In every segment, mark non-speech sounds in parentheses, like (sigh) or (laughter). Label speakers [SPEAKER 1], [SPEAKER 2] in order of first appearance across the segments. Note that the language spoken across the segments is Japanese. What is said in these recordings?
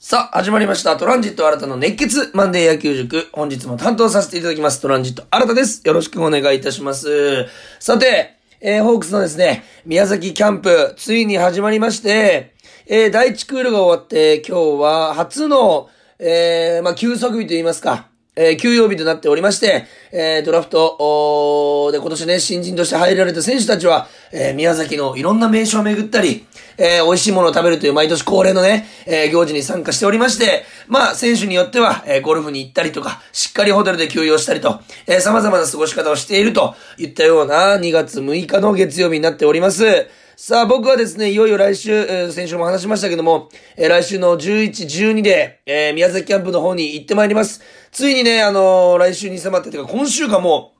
[SPEAKER 1] さあ、始まりました。トランジット新たの熱血マンデー野球塾。本日も担当させていただきます。トランジット新たです。よろしくお願いいたします。さて、えー、ホークスのですね、宮崎キャンプ、ついに始まりまして、えー、第1クールが終わって、今日は初の、えー、まあ、休息日といいますか、えー休養日となっておりまして、えードラフトで今年ね、新人として入られた選手たちは、えー宮崎のいろんな名所を巡ったり、えー美味しいものを食べるという毎年恒例のね、えー行事に参加しておりまして、まあ、選手によっては、えーゴルフに行ったりとか、しっかりホテルで休養したりと、えー様々な過ごし方をしているといったような2月6日の月曜日になっております。さあ、僕はですね、いよいよ来週、先週も話しましたけども、えー来週の11、12で、えー宮崎キャンプの方に行ってまいります。ついにね、あのー来週に迫って、てか今週かも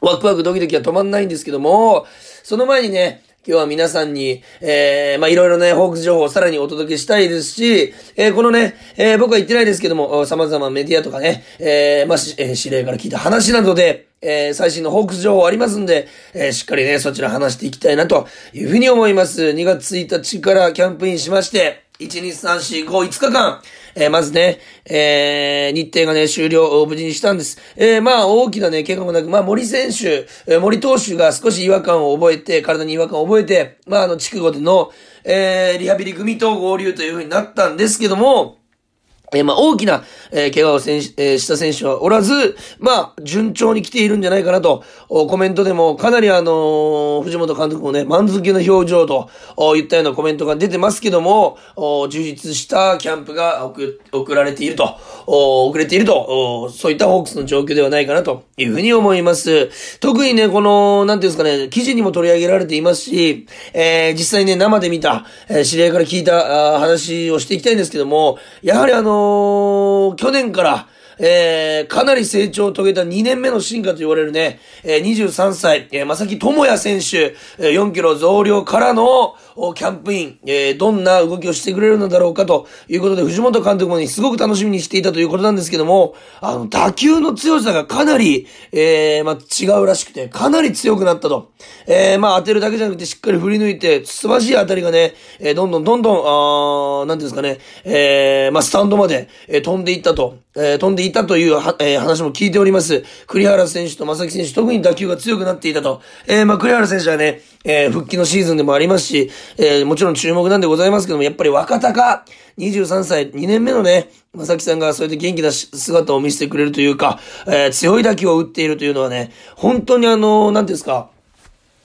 [SPEAKER 1] う、ワクワクドキドキは止まんないんですけども、その前にね、今日は皆さんに、えー、ま、いろいろね、ホークス情報をさらにお届けしたいですし、えー、このね、えー、僕は言ってないですけども、様々メディアとかね、えー、まあ、しえ指令から聞いた話などで、えー、最新のホークス情報ありますんで、えー、しっかりね、そちら話していきたいなというふうに思います。2月1日からキャンプインしまして、1、2、3、4、5、5日間、えーまずね、えー日程がね、終了、無事にしたんです。えーまあ、大きなね、怪我もなく、まあ、森選手、えー森投手が少し違和感を覚えて、体に違和感を覚えて、まあ、あの、筑後での、えーリハビリ組と合流という風になったんですけども、えーまあ、大きな、えー怪我をせんし、えーした選手はおらず、まあ、順調に来ているんじゃないかなと、コメントでもかなりあの藤本監督もね、満足げな表情と、言ったようなコメントが出てますけども、充実したキャンプが送送られていると、お遅れていると、そういったホークスの状況ではないかなというふうに思います。特にね、この、なんていうんですかね、記事にも取り上げられていますし、えー実際ね、生で見た、えー知り合いから聞いたあ話をしていきたいんですけども、やはりあのー去年から、えー、かなり成長を遂げた2年目の進化と言われるね、えー、23歳、えー、正木智也選手、えー、4キロ増量からの、キャンプイン、えー、どんな動きをしてくれるのだろうかということで、藤本監督もね、すごく楽しみにしていたということなんですけども、あの、打球の強さがかなり、えー、まあ、違うらしくて、かなり強くなったと。えー、まあ、当てるだけじゃなくて、しっかり振り抜いて、素晴らしい当たりがね、えー、どんどんどんどん、あーなんていうんですかね、えー、まあ、スタンドまで、えー飛んでいったと、えー飛んでいったというは、えー話も聞いております。栗原選手と正木選手、特に打球が強くなっていたと。えー、まあ、栗原選手はね、えー復帰のシーズンでもありますし、えーもちろん注目なんでございますけども、やっぱり若鷹、23歳、2年目のね、正木さんがそうやって元気な姿を見せてくれるというか、えー強い打球を打っているというのはね、本当にあの、なんていうんですか、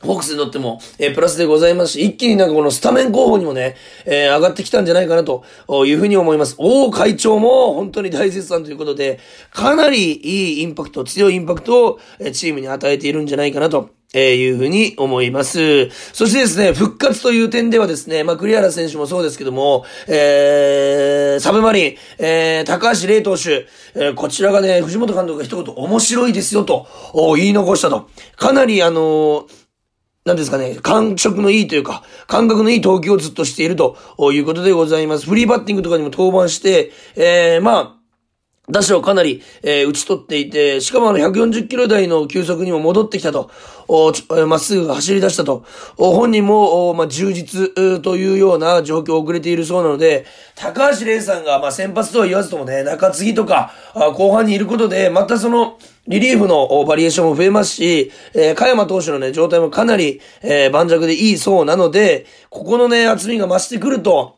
[SPEAKER 1] ホークスにとっても、えープラスでございますし、一気になんかこのスタメン候補にもね、えー上がってきたんじゃないかなというふうに思います。王会長も本当に大絶賛ということで、かなりいいインパクト、強いインパクトをえーチームに与えているんじゃないかなと。えーいうふうに思います。そしてですね、復活という点ではですね、まあ、栗原選手もそうですけども、えー、サブマリン、えー、高橋礼投手、えーこちらがね、藤本監督が一言面白いですよと、言い残したと。かなりあのーなんですかね、感触のいいというか、感覚のいい投球をずっとしているということでございます。フリーバッティングとかにも登板して、えー、まあ、打者をかなり、えー打ち取っていて、しかもあの140キロ台の球速にも戻ってきたと、おまっすぐ走り出したと、お本人も、おまあ、充実というような状況を遅れているそうなので、高橋玲さんが、まあ、先発とは言わずともね、中継ぎとか、あ後半にいることで、またその、リリーフのバリエーションも増えますし、えー、加山投手のね、状態もかなり、えー盤石でいいそうなので、ここのね、厚みが増してくると、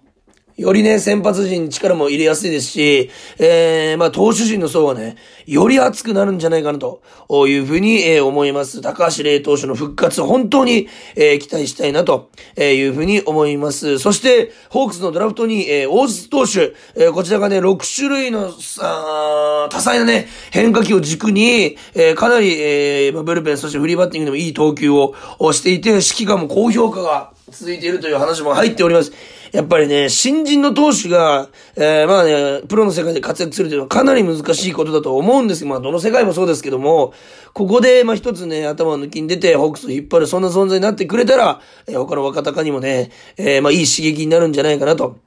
[SPEAKER 1] よりね、先発陣に力も入れやすいですし、えー、まあ、投手陣の層はね、より熱くなるんじゃないかなというふうに、えー思います。高橋礼投手の復活、本当に、えー期待したいなというふうに思います。そして、ホークスのドラフトに、えー大津投手、えーこちらがね、6種類の、あ多彩なね、変化球を軸に、えーかなり、えーまあブルペン、そしてフリーバッティングでもいい投球ををしていて、指揮官も高評価が続いているという話も入っております。やっぱりね、新人の投手が、えーまあね、プロの世界で活躍するというのはかなり難しいことだと思うんですまあ、どの世界もそうですけども、ここで、まあ一つね、頭を抜きに出て、ホークスを引っ張る、そんな存在になってくれたら、えー他の若鷹にもね、えーまあいい刺激になるんじゃないかなと。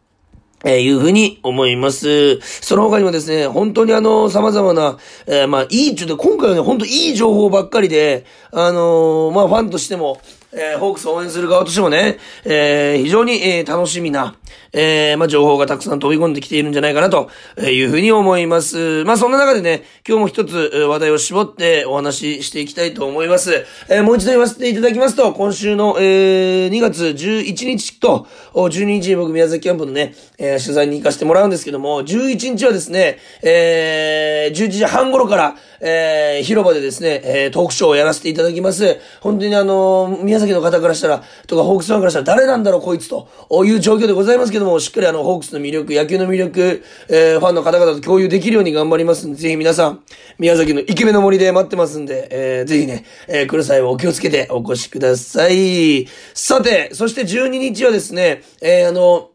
[SPEAKER 1] えーいうふうに思います。その他にもですね、本当にあの、様々な、えーまあ、いい、ちょっと今回はね、本当いい情報ばっかりで、あのーまあ、ファンとしても、えー、ホークスを応援する側としてもね、えー、非常に、えー、楽しみな、えー、まあ、情報がたくさん飛び込んできているんじゃないかなというふうに思います。まあ、そんな中でね、今日も一つ話題を絞ってお話ししていきたいと思います。えー、もう一度言わせていただきますと、今週の、えー、2月11日と12日に僕宮崎キャンプのね、えー、取材に行かせてもらうんですけども、11日はですね、えー、11時半頃から、えー、広場でですね、えー、トークショーをやらせていただきます。本当にあの宮崎の方からしたら、とかホークスファンからしたら誰なんだろうこいつという状況でございますけども、しっかりあの、ホークスの魅力、野球の魅力、えー、ファンの方々と共有できるように頑張りますんで、ぜひ皆さん、宮崎のイケメンの森で待ってますんで、えー、ぜひね、えー、来る際はお気をつけてお越しください。さて、そして12日はですね、えー、あの、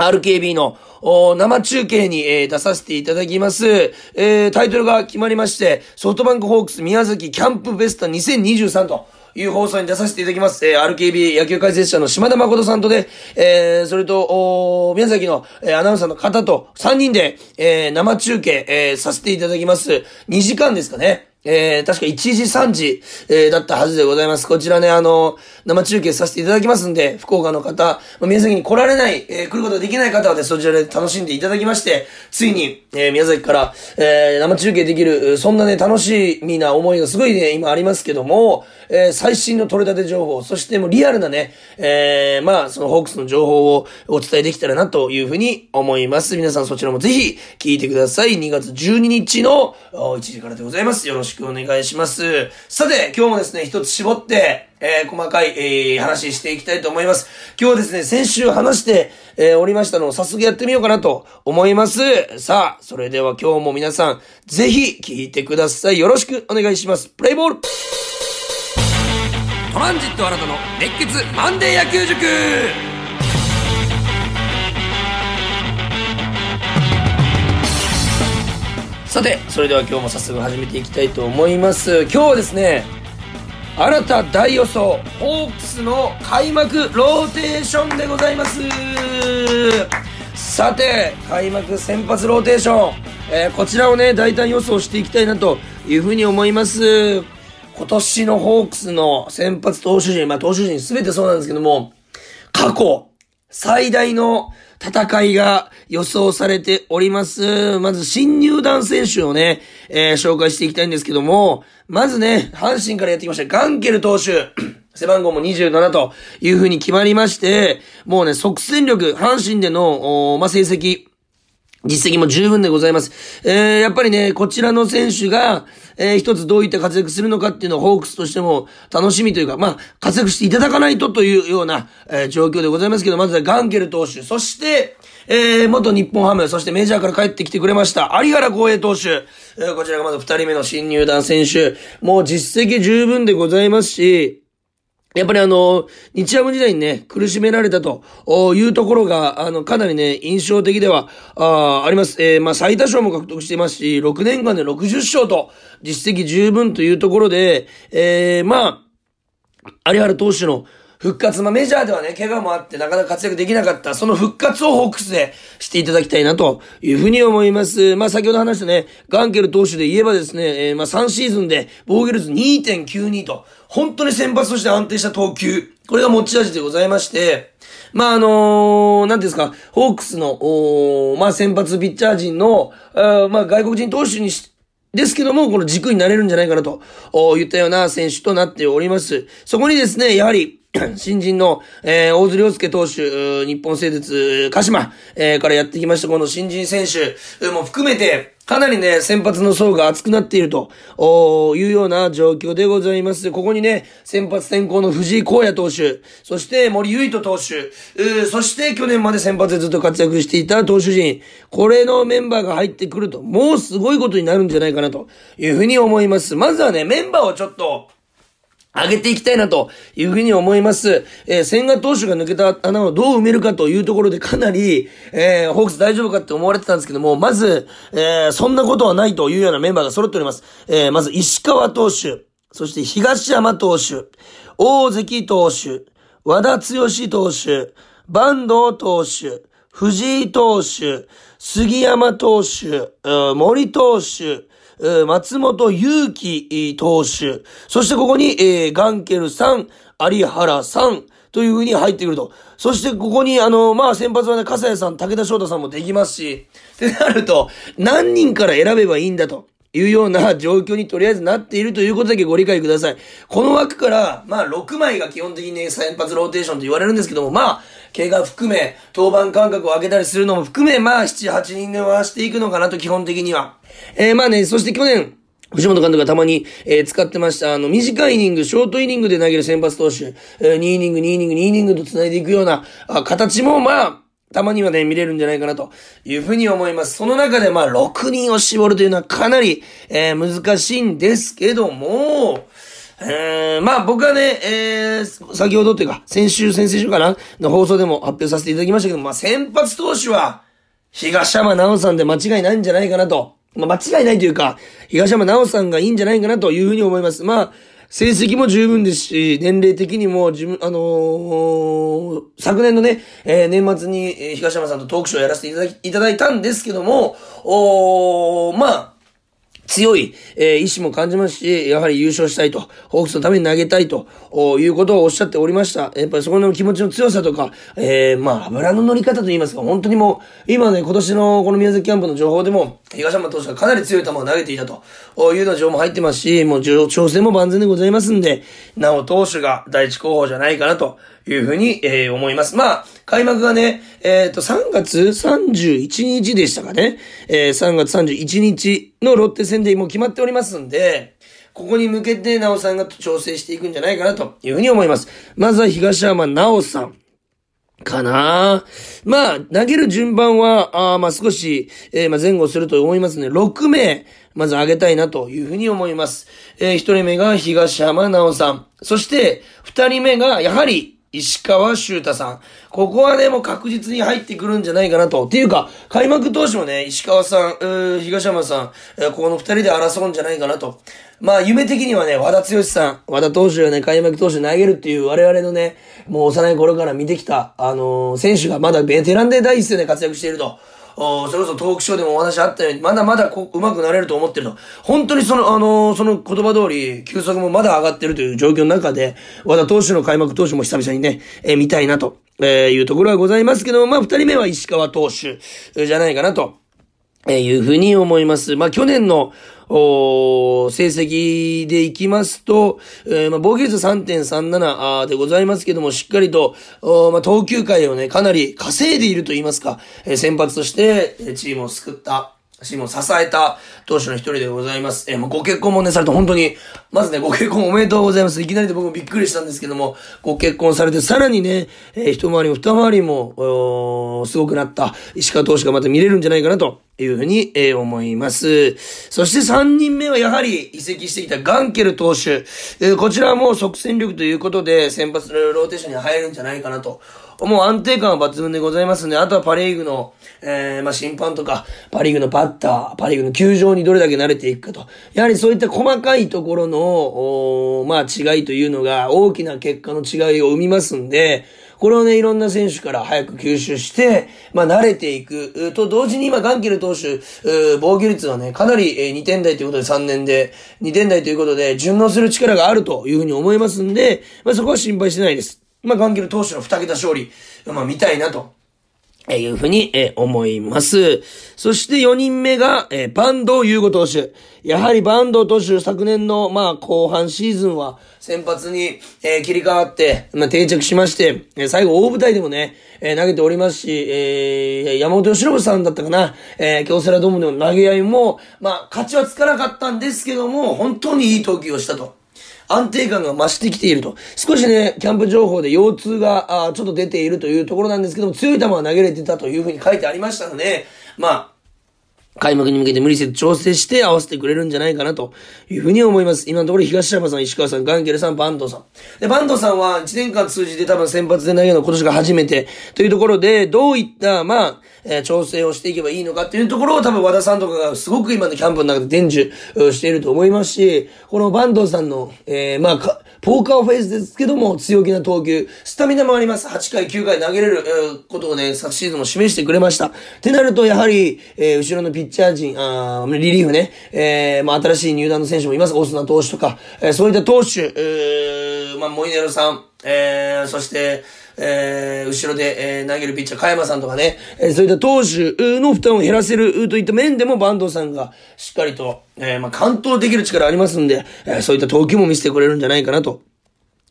[SPEAKER 1] RKB の生中継に、えー、出させていただきます。えー、タイトルが決まりまして、ソフトバンクホークス宮崎キャンプベスト2023と、いう放送に出させていただきます。えー、RKB 野球解説者の島田誠さんとで、えー、それと、宮崎の、えー、アナウンサーの方と3人で、えー、生中継、えー、させていただきます。2時間ですかね。えー、確か1時3時、えー、だったはずでございます。こちらね、あの、生中継させていただきますんで、福岡の方、宮崎に来られない、えー、来ることができない方はね、そちらで楽しんでいただきまして、ついに、えー、宮崎から、えー、生中継できる、そんなね、楽しみな思いがすごいね、今ありますけども、えー、最新の取れたて情報、そしてもうリアルなね、えー、まあ、そのホークスの情報をお伝えできたらなというふうに思います。皆さんそちらもぜひ聞いてください。2月12日の1時からでございます。よろしくしくお願いします。さて、今日もですね、一つ絞って、えー、細かい、えー、話していきたいと思います。今日はですね、先週話して、えー、おりましたのを早速やってみようかなと思います。さあ、それでは今日も皆さん、ぜひ聞いてください。よろしくお願いします。プレイボールトランジット新たの熱血マンデー野球塾さて、それでは今日も早速始めていきたいと思います。今日はですね、新た大予想、ホークスの開幕ローテーションでございます。さて、開幕先発ローテーション、えー、こちらをね、大胆予想していきたいなというふうに思います。今年のホークスの先発投手陣、まあ投手陣すべてそうなんですけども、過去、最大の戦いが予想されております。まず新入団選手をね、えー、紹介していきたいんですけども、まずね、阪神からやってきましたガンケル投手。(clears throat) 背番号も27という風に決まりまして、もうね、即戦力、阪神での、まあ、成績、実績も十分でございます。えー、やっぱりね、こちらの選手が、えー、一つどういった活躍するのかっていうのをホークスとしても楽しみというか、まあ、活躍していただかないとというような、えー、状況でございますけど、まずはガンケル投手、そして、えー、元日本ハム、そしてメジャーから帰ってきてくれました、有原光栄投手、えー、こちらがまず二人目の新入団選手、もう実績十分でございますし、やっぱりあの、日ハム時代にね、苦しめられたというところが、あの、かなりね、印象的では、ああります。えー、まあ、最多勝も獲得していますし、6年間で60勝と、実績十分というところで、えー、まあ、有原投手の復活、まあ、メジャーではね、怪我もあってなかなか活躍できなかった、その復活をホークスでしていただきたいなというふうに思います。まあ、先ほど話したね、ガンケル投手で言えばですね、えー、まあ、3シーズンで防御率2.92と、本当に先発として安定した投球。これが持ち味でございまして、まあ、あのー、なんですか、ホークスの、おまあ、先発ピッチャー陣の、あまあ、外国人投手にし、ですけども、この軸になれるんじゃないかなと、言ったような選手となっております。そこにですね、やはり、(clears throat) 新人の、えー、大津良介投手、日本製鉄、鹿島、えー、からやってきました、この新人選手も含めて、かなりね、先発の層が厚くなっているというような状況でございます。ここにね、先発転向の藤井光也投手、そして森唯斗投手、そして去年まで先発でずっと活躍していた投手陣、これのメンバーが入ってくると、もうすごいことになるんじゃないかなというふうに思います。まずはね、メンバーをちょっと、上げていきたいなというふうに思います。えー、千賀投手が抜けた穴をどう埋めるかというところでかなり、えー、ホークス大丈夫かって思われてたんですけども、まず、えー、そんなことはないというようなメンバーが揃っております。えー、まず石川投手、そして東山投手、大関投手、和田剛投手、坂東投手、藤井投手、杉山投手、森投手、松本祐樹投手、そしてここに、えー、ガンケルさん、有原さん、という風に入ってくると。そしてここに、あの、まあ、先発はね、笠谷さん、武田翔太さんもできますし、ってなると、何人から選べばいいんだと。いうような (laughs) 状況にとりあえずなっているということだけご理解ください。この枠から、まあ、6枚が基本的にね、先発ローテーションと言われるんですけども、まあ、怪我含め、登板間隔を上げたりするのも含め、まあ、7、8人で回していくのかなと、基本的には。えー、まあね、そして去年、藤本監督がたまに、えー、使ってました、あの、短いイニング、ショートイニングで投げる先発投手、えー、2イニング、2イニング、2イニングと繋いでいくような、あ形も、まあ、たまにはね、見れるんじゃないかなというふうに思います。その中でまあ、6人を絞るというのはかなり、えー、難しいんですけども、え、まあ僕はね、えー、先ほどというか、先週、先々週かなの放送でも発表させていただきましたけど、まあ先発投手は、東山直さんで間違いないんじゃないかなと。まあ間違いないというか、東山直さんがいいんじゃないかなというふうに思います。まあ、成績も十分ですし、年齢的にも自分、あのー、昨年のね、えー、年末に東山さんとトークショーをやらせていただ、いただいたんですけども、おまあ、強い、えー、意志も感じますし、やはり優勝したいと、ホークスのために投げたいと、いうことをおっしゃっておりました。やっぱりそこの気持ちの強さとか、えー、まあ、油の乗り方と言いますか、本当にもう、今ね、今年のこの宮崎キャンプの情報でも、東山投手がかなり強い球を投げていたというような情報も入ってますし、もう調整も万全でございますんで、なお投手が第一候補じゃないかなというふうに、えー、思います。まあ、開幕がね、えっ、ー、と、3月31日でしたかね。えー、3月31日のロッテ戦でもう決まっておりますんで、ここに向けて、なおさんが調整していくんじゃないかなというふうに思います。まずは東山なおさん。かなまあ、投げる順番は、あまあ少し、えー、まあ前後すると思いますね。6名、まず上げたいなというふうに思います。えー、1人目が東山直さん。そして、2人目が、やはり、石川修太さん。ここはね、もう確実に入ってくるんじゃないかなと。っていうか、開幕投手もね、石川さん、東山さん、えー、この二人で争うんじゃないかなと。まあ、夢的にはね、和田剛さん、和田投手がね、開幕投手投げるっていう我々のね、もう幼い頃から見てきた、あのー、選手がまだベテランで第一線で活躍していると。それこそトークショーでもお話あったように、まだまだこう上手くなれると思ってると。本当にその、あのー、その言葉通り、球速もまだ上がってるという状況の中で、和田投手の開幕投手も久々にね、えー、見たいなと、えー、いうところはございますけども、まあ、二人目は石川投手、じゃないかなと。えー、いうふうに思います。まあ、去年の、お成績でいきますと、えー、まあ、防御率3.37でございますけども、しっかりと、おまあ、投球回をね、かなり稼いでいると言いますか、えー、先発として、チームを救った、チームを支えた投手の一人でございます。えー、まあ、ご結婚もね、されて本当に、まずね、ご結婚おめでとうございます。いきなりで僕もびっくりしたんですけども、ご結婚されて、さらにね、えー、一回りも二回りも、すごくなった石川投手がまた見れるんじゃないかなというふうに、えー、思います。そして3人目はやはり移籍してきたガンケル投手。えー、こちらも即戦力ということで先発のローテーションに入るんじゃないかなと。もう安定感は抜群でございますんで、あとはパリーグの、えー、まあ、審判とか、パリーグのバッター、パリーグの球場にどれだけ慣れていくかと。やはりそういった細かいところの、おまあ、違いというのが大きな結果の違いを生みますんで、これをね、いろんな選手から早く吸収して、まあ、慣れていく。と同時に今、ガンケル投手、防御率はね、かなり2点台ということで3年で、2点台ということで、順応する力があるというふうに思いますんで、まあ、そこは心配してないです。まあ、ガンケル投手の2桁勝利、まあ、見たいなと。えいうふうに、え思います。そして4人目が、えー、バンド優吾投手。やはりバンド投手、昨年の、まあ、後半シーズンは、先発に、えー、切り替わって、まあ、定着しまして、えー、最後大舞台でもね、えー、投げておりますし、えー、山本由伸さんだったかな、えー、京セラドームでの投げ合いも、まあ、勝ちはつかなかったんですけども、本当にいい投球をしたと。安定感が増してきていると。少しね、キャンプ情報で腰痛が、あちょっと出ているというところなんですけども、強い球は投げれてたというふうに書いてありましたので、まあ、開幕に向けて無理せず調整して合わせてくれるんじゃないかなというふうに思います。今のところ東山さん、石川さん、ガンケルさん、バンドさん。で、バンドさんは1年間通じて多分先発で投げるの今年が初めてというところで、どういった、まあ、えー、調整をしていけばいいのかっていうところを多分和田さんとかがすごく今のキャンプの中で伝授していると思いますし、このバンドさんの、えー、まあ、ポーカーフェイスですけども、強気な投球、スタミナもあります。8回、9回投げれる、えー、ことをね、昨シーズンも示してくれました。ってなると、やはり、えー、後ろのピッッチャー陣、あリリーフね、えー、まあ、新しい入団の選手もいます。オスナ投手とか、えー、そういった投手、えー、まあ、モイネロさん、えー、そして、えー、後ろで、えー、投げるピッチャー、加山さんとかね、えー、そういった投手の負担を減らせるといった面でも、坂東さんがしっかりと、えー、まあ、完投できる力ありますんで、えー、そういった投球も見せてくれるんじゃないかなと。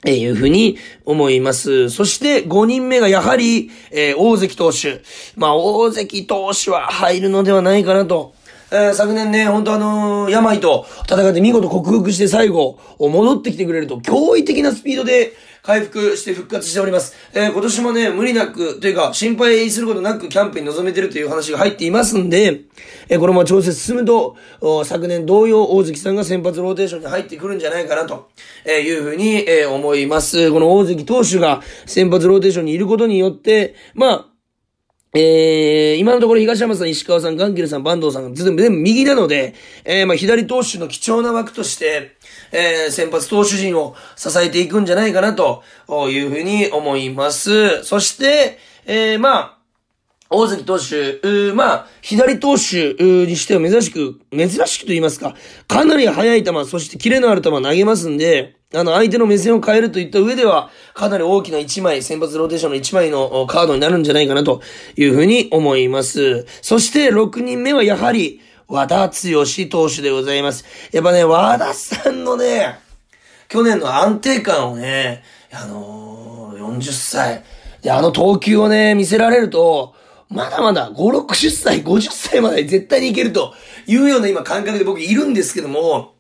[SPEAKER 1] えいうふうに思います。そして5人目がやはり、えー、大関投手。まあ、大関投手は入るのではないかなと。えー、昨年ね、本当あのー、病と戦って見事克服して最後、戻ってきてくれると、驚異的なスピードで、回復して復活しております。えー、今年もね、無理なく、というか、心配することなくキャンプに臨めてるという話が入っていますんで、えー、このまま調整進むと、昨年同様、大関さんが先発ローテーションに入ってくるんじゃないかなと、えいうふうに、え思います。この大関投手が先発ローテーションにいることによって、まあ、えー、今のところ東山さん、石川さん、ガンケルさん、坂東さんが全部右なので、えー、まあ左投手の貴重な枠として、えー、先発投手陣を支えていくんじゃないかなというふうに思います。そして、えー、まあ、大関投手、まあ、左投手にしては珍しく、珍しくと言いますか、かなり速い球、そしてキレのある球投げますんで、あの、相手の目線を変えるといった上では、かなり大きな1枚、先発ローテーションの1枚のカードになるんじゃないかなというふうに思います。そして6人目はやはり、和田剛投手でございます。やっぱね、和田さんのね、去年の安定感をね、あのー、40歳、で、あの投球をね、見せられると、まだまだ5、60歳、50歳まで絶対にいけるというような今感覚で僕いるんですけども、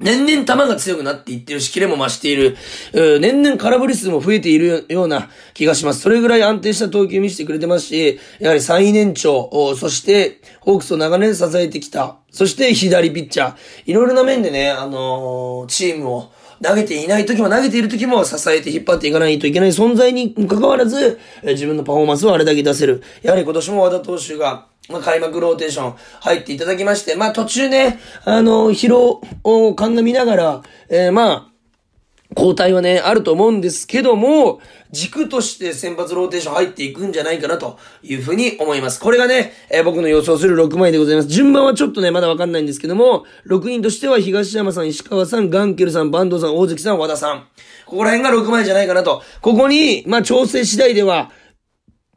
[SPEAKER 1] 年々球が強くなっていってるし、キレも増している。年々空振り数も増えているような気がします。それぐらい安定した投球見せてくれてますし、やはり最年長、そして、ホークスを長年支えてきた。そして左ピッチャー。いろいろな面でね、あのー、チームを投げていない時も投げている時も支えて引っ張っていかないといけない存在に関わらず、自分のパフォーマンスをあれだけ出せる。やはり今年も和田投手が、まあ、開幕ローテーション入っていただきまして、まあ、途中ね、あの、疲労を鑑みながら、えー、まあ、交代はね、あると思うんですけども、軸として先発ローテーション入っていくんじゃないかなというふうに思います。これがね、えー、僕の予想する6枚でございます。順番はちょっとね、まだわかんないんですけども、6人としては東山さん、石川さん、ガンケルさん、バンドさん、大関さん、和田さん。ここら辺が6枚じゃないかなと。ここに、まあ、調整次第では、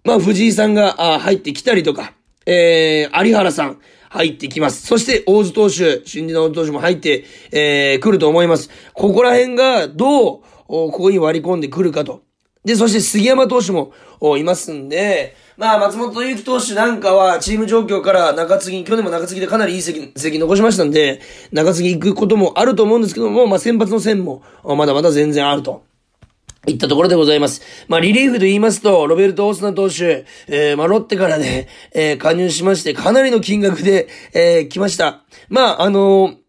[SPEAKER 1] まあ、藤井さんが、あ入ってきたりとか、えー、有原さん、入ってきます。そして、大津投手、新人の大津投手も入って、えー、来ると思います。ここら辺が、どう、ここに割り込んでくるかと。で、そして杉山投手もいますんで、まあ、松本祐樹投手なんかは、チーム状況から中継ぎ、去年も中継ぎでかなりいい席、席残しましたんで、中継ぎ行くこともあると思うんですけども、まあ、先発の線も、まだまだ全然あると。いったところでございます。まあ、リリーフで言いますと、ロベルト・オースナ投手、えー、まあ、ロッテからね、えー、加入しまして、かなりの金額で、えー、来ました。まあ、あのー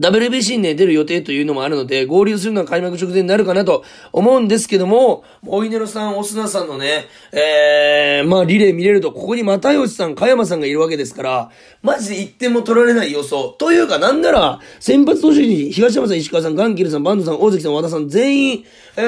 [SPEAKER 1] WBC にね、出る予定というのもあるので、合流するのは開幕直前になるかなと思うんですけども、モイネロさん、オスナさんのね、えー、まあリレー見れると、ここに又吉さん、加山さんがいるわけですから、マジで1点も取られない予想。というか、なんなら、先発投手に東山さん、石川さん、ガンキルさん、バンドさん、大関さん、和田さん、全員、え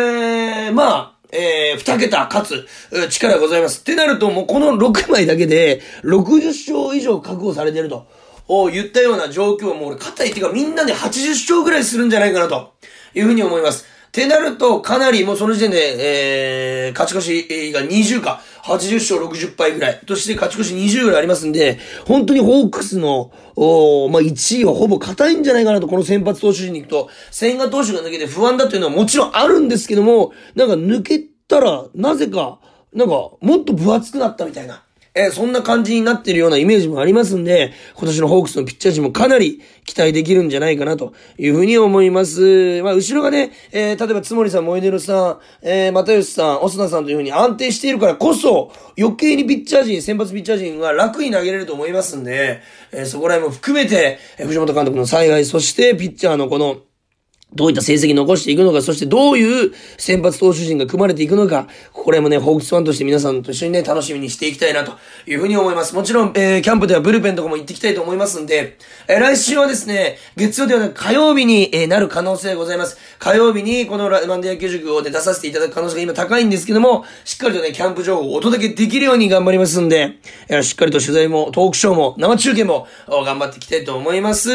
[SPEAKER 1] ー、まあ、えー、二桁勝つ力がございます。ってなると、もうこの6枚だけで、60勝以上確保されてると。を言ったような状況も俺、肩いっていうかみんなで80勝ぐらいするんじゃないかなというふうに思います。ってなると、かなりもうその時点で、えー、勝ち越しが20か、80勝60敗ぐらい、として勝ち越し20ぐらいありますんで、本当にホークスの、おまあ、1位はほぼ硬いんじゃないかなと、この先発投手陣に行くと、千賀投手が抜けて不安だというのはもちろんあるんですけども、なんか抜けたら、なぜか、なんか、もっと分厚くなったみたいな。えー、そんな感じになってるようなイメージもありますんで、今年のホークスのピッチャー陣もかなり期待できるんじゃないかなというふうに思います。まあ、後ろがね、えー、例えば、つもりさん、モエデルさん、えー、又吉さん、オスナさんというふうに安定しているからこそ、余計にピッチャー陣、先発ピッチャー陣は楽に投げれると思いますんで、えー、そこら辺も含めて、えー、藤本監督の采配、そしてピッチャーのこの、どういった成績残していくのか、そしてどういう先発投手陣が組まれていくのか、これもね、ホークスファンとして皆さんと一緒にね、楽しみにしていきたいなというふうに思います。もちろん、えー、キャンプではブルペンとかも行ってきたいと思いますんで、えー、来週はですね、月曜ではなく火曜日に、えー、なる可能性がございます。火曜日にこのラマンデ野球塾を、ね、出させていただく可能性が今高いんですけども、しっかりとね、キャンプ情報をお届けできるように頑張りますんで、えー、しっかりと取材も、トークショーも、生中継も、頑張っていきたいと思います。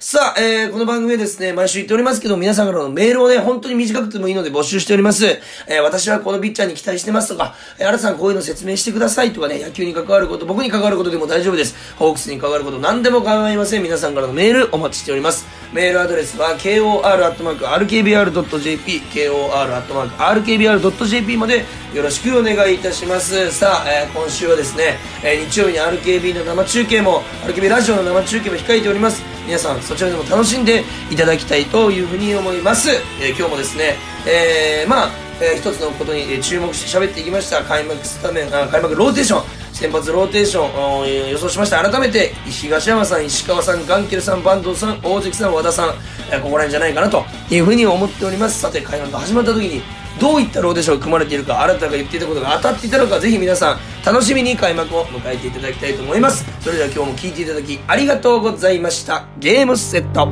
[SPEAKER 1] さあ、えー、この番組はですね、毎週言っておりますけど、皆さんからのメールメールをね、本当に短くてもいいので募集しております。えー、私はこのピッチャーに期待してますとか、えー、新さんこういうの説明してくださいとかね、野球に関わること、僕に関わることでも大丈夫です。ホークスに関わること何でも構いません。皆さんからのメールお待ちしております。メールアドレスは kor.rkbr.jp、kor.rkbr.jp までよろしくお願いいたします。さあ、えー、今週はですね、えー、日曜日に RKB の生中継も、RKB ラジオの生中継も控えております。皆さんそちらでも楽しんでいただきたいというふうに思います、えー、今日もですね、えー、まあ、えー、一つのことに注目して喋っていきました開幕スタメンあ開幕ローテーション先発ローテーション予想しました。改めて東山さん石川さんガンケルさん坂東さん大関さん和田さん、えー、ここら辺じゃないかなというふうに思っております。さて開幕始まった時にどういったローテーションが組まれているか新たが言っていたことが当たっていたのかぜひ皆さん楽しみに開幕を迎えていただきたいと思います。それでは今日も聴いていただきありがとうございました。ゲームセット。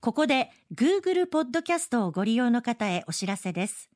[SPEAKER 2] ここで Google ポッドキャストをご利用の方へお知らせです。